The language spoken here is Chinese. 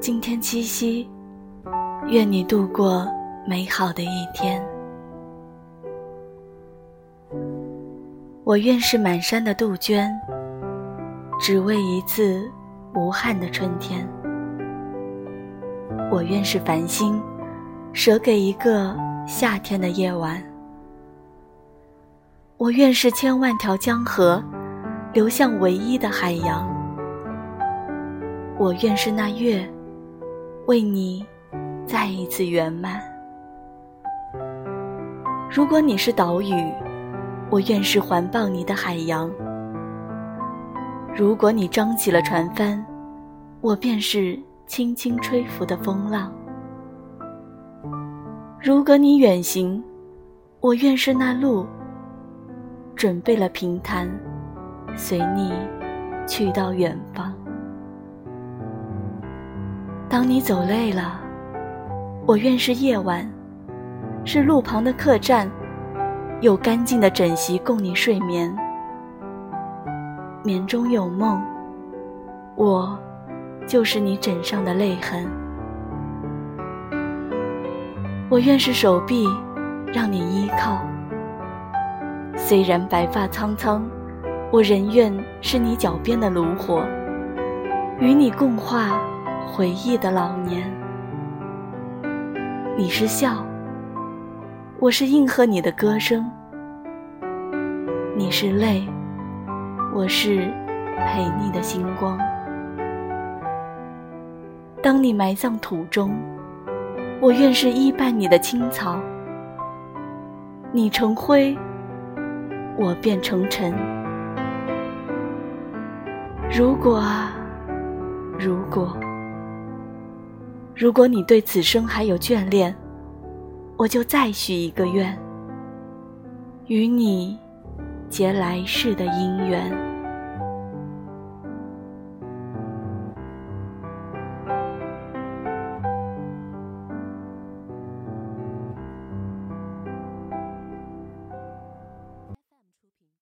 今天七夕，愿你度过美好的一天。我愿是满山的杜鹃，只为一次无憾的春天。我愿是繁星，舍给一个夏天的夜晚。我愿是千万条江河，流向唯一的海洋。我愿是那月，为你再一次圆满。如果你是岛屿，我愿是环抱你的海洋；如果你张起了船帆，我便是轻轻吹拂的风浪；如果你远行，我愿是那路。准备了平坦，随你去到远方。当你走累了，我愿是夜晚，是路旁的客栈，有干净的枕席供你睡眠。眠中有梦，我就是你枕上的泪痕。我愿是手臂，让你依靠。虽然白发苍苍，我仍愿是你脚边的炉火，与你共话回忆的老年。你是笑，我是应和你的歌声；你是泪，我是陪你的星光。当你埋葬土中，我愿是依伴你的青草；你成灰。我变成尘。如果啊，如果，如果你对此生还有眷恋，我就再许一个愿，与你结来世的姻缘。